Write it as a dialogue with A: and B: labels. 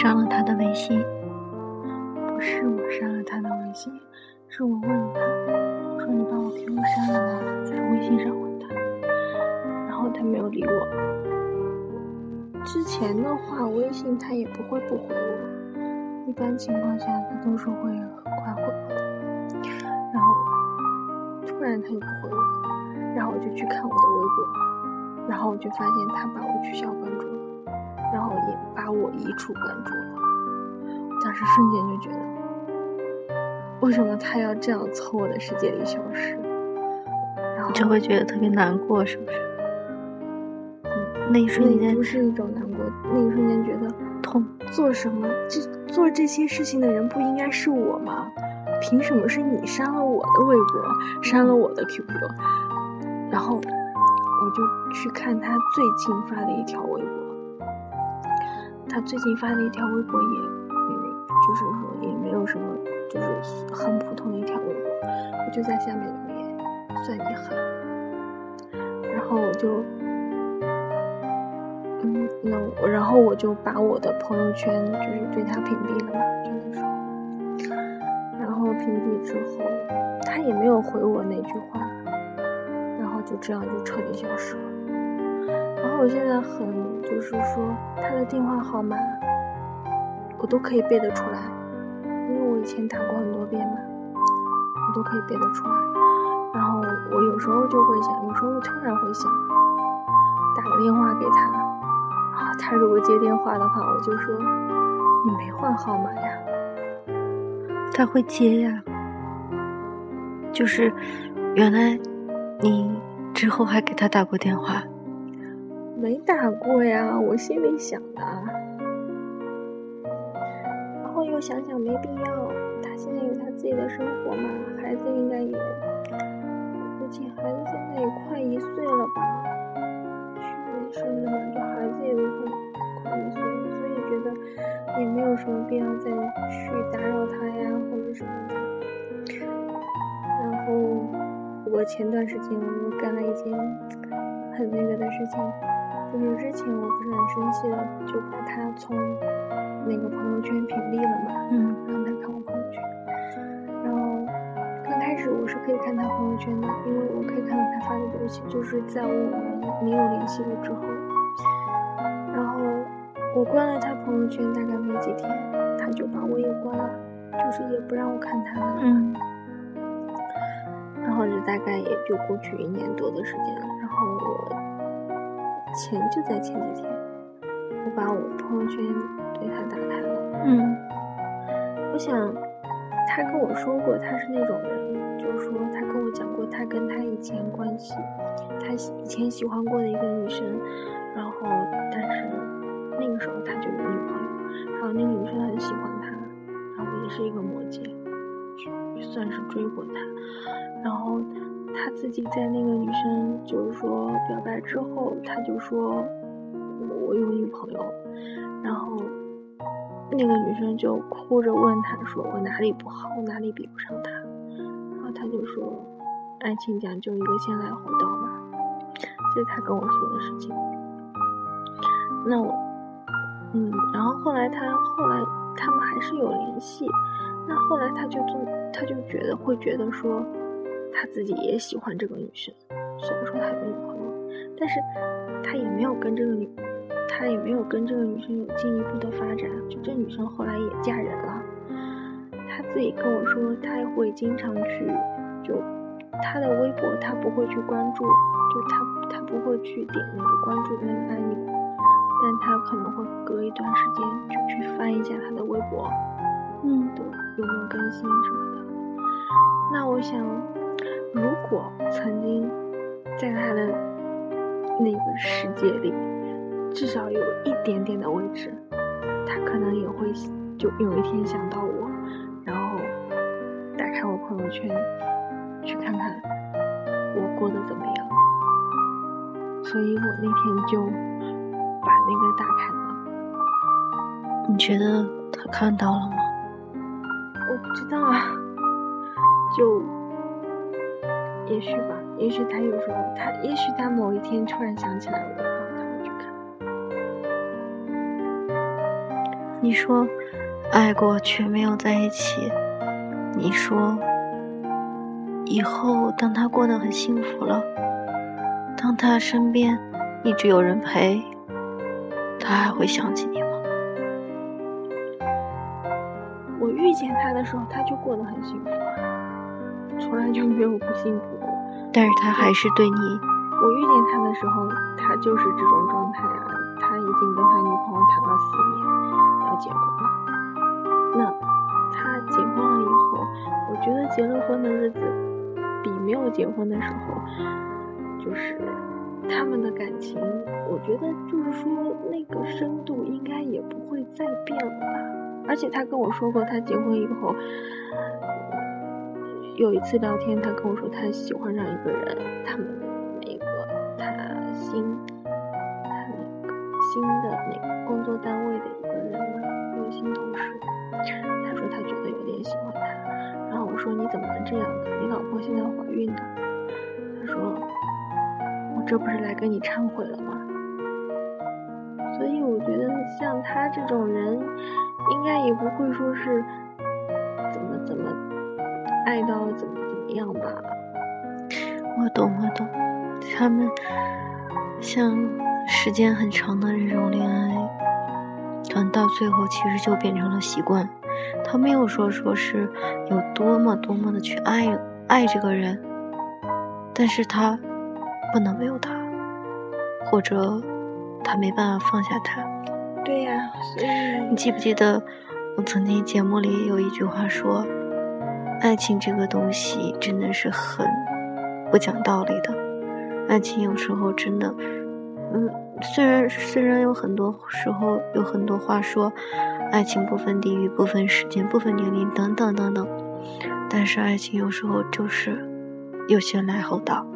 A: 删了他的微信？
B: 不是我删了他的微信，是我问了他，我说你把我 QQ 删了吗？在微信上问他，然后他没有理我。之前的话，微信他也不会不回我，一般情况下他都是会很快回我的。然后突然他就不回我，然后我就去看我的微博，然后我就发现他把我取消关注。然后也把我移除关注了，当时瞬间就觉得，为什么他要这样从我的世界里消失？然后
A: 就会觉得特别难过，是不是？
B: 嗯，
A: 那一瞬间
B: 不是一种难过，那一瞬间觉得
A: 痛。
B: 做什么？这做这些事情的人不应该是我吗？凭什么是你删了我的微博，删了我的 QQ？然后我就去看他最近发的一条微博。他最近发的一条微博也，嗯，就是说也没有什么，就是很普通的一条微博，我就在下面留言，算你狠。然后我就，嗯，那我，然后我就把我的朋友圈就是对他屏蔽了嘛，就那时候。然后屏蔽之后，他也没有回我那句话，然后就这样就彻底消失了。我现在很。就是说，他的电话号码我都可以背得出来，因为我以前打过很多遍嘛，我都可以背得出来。然后我有时候就会想，有时候突然会想打个电话给他，啊，他如果接电话的话，我就说你没换号码呀？
A: 他会接呀，就是原来你之后还给他打过电话。
B: 没打过呀，我心里想的。然后又想想没必要，他现在有他自己的生活嘛，孩子应该也，而且孩子现在也快一岁了吧？去年生的嘛，就孩子也都快快一岁了，所以觉得也没有什么必要再去打扰他呀，或者什么的。然后我前段时间我又干了一件很那个的事情。就是之前我不是很生气的，就把他从那个朋友圈屏蔽了嘛，
A: 嗯，
B: 让他看我朋友圈。然后刚开始我是可以看他朋友圈的，因为我可以看到他发的东西，就是在我们没有联系了之后。然后我关了他朋友圈，大概没几天，他就把我也关了，就是也不让我看他了。
A: 嗯。
B: 然后就大概也就过去一年多的时间了，然后我。前就在前几天，我把我朋友圈对他打开了。
A: 嗯，
B: 我想他跟我说过他是那种人，就是说他跟我讲过他跟他以前关系，他以前喜欢过的一个女生，然后但是那个时候他就有女朋友，然后那个女生很喜欢他，然后也是一个摩羯，算是追过他，然后。他自己在那个女生就表白之后，他就说我有女朋友，然后那个女生就哭着问他说我哪里不好，我哪里比不上他，然后他就说爱情讲究一个先来后到嘛，这是他跟我说的事情。那我嗯，然后后来他后来他们还是有联系，那后来他就做他就觉得会觉得说。他自己也喜欢这个女生，虽然说他有女朋友，但是他也没有跟这个女，他也没有跟这个女生有进一步的发展。就这女生后来也嫁人了，他自己跟我说，他也会经常去，就他的微博他不会去关注，就他他不会去点那个关注的那个按钮，但他可能会隔一段时间就去翻一下他的微博，
A: 嗯，
B: 对，有没有更新什么的。那我想。如果曾经在他的那个世界里，至少有一点点的位置，他可能也会就有一天想到我，然后打开我朋友圈去看看我过得怎么样。所以我那天就把那个打开了。
A: 你觉得他看到了吗？
B: 我不知道啊，就。也许吧，也许他有时候，他也许他某一天突然想起来我，然后他会去看。
A: 你说爱过却没有在一起，你说以后当他过得很幸福了，当他身边一直有人陪，他还会想起你吗？
B: 我遇见他的时候，他就过得很幸福啊，从来就没有不幸福的。
A: 但是他还是对你，
B: 我遇见他的时候，他就是这种状态啊。他已经跟他女朋友谈了四年，要结婚了。那他结婚了以后，我觉得结了婚的日子比没有结婚的时候，就是他们的感情，我觉得就是说那个深度应该也不会再变了吧。而且他跟我说过，他结婚以后有一次聊天，他跟我说他喜欢上一个人，他们那个他新他那个新的那个工作单位的一个人嘛，一个新同事，他说他觉得有点喜欢他，然后我说你怎么能这样呢？你老婆现在怀孕呢？他说我这不是来跟你忏悔了吗？所以我觉得像他这种人。应该也不会说是怎么怎么爱到怎么怎么样吧。
A: 我懂，我懂。他们像时间很长的这种恋爱，可能到最后其实就变成了习惯。他没有说说是有多么多么的去爱爱这个人，但是他不能没有他，或者他没办法放下他。
B: 对呀，所以
A: 你记不记得我曾经节目里有一句话说，爱情这个东西真的是很不讲道理的。爱情有时候真的，嗯，虽然虽然有很多时候有很多话说，爱情不分地域、不分时间、不分年龄等等等等，但是爱情有时候就是有些来后到。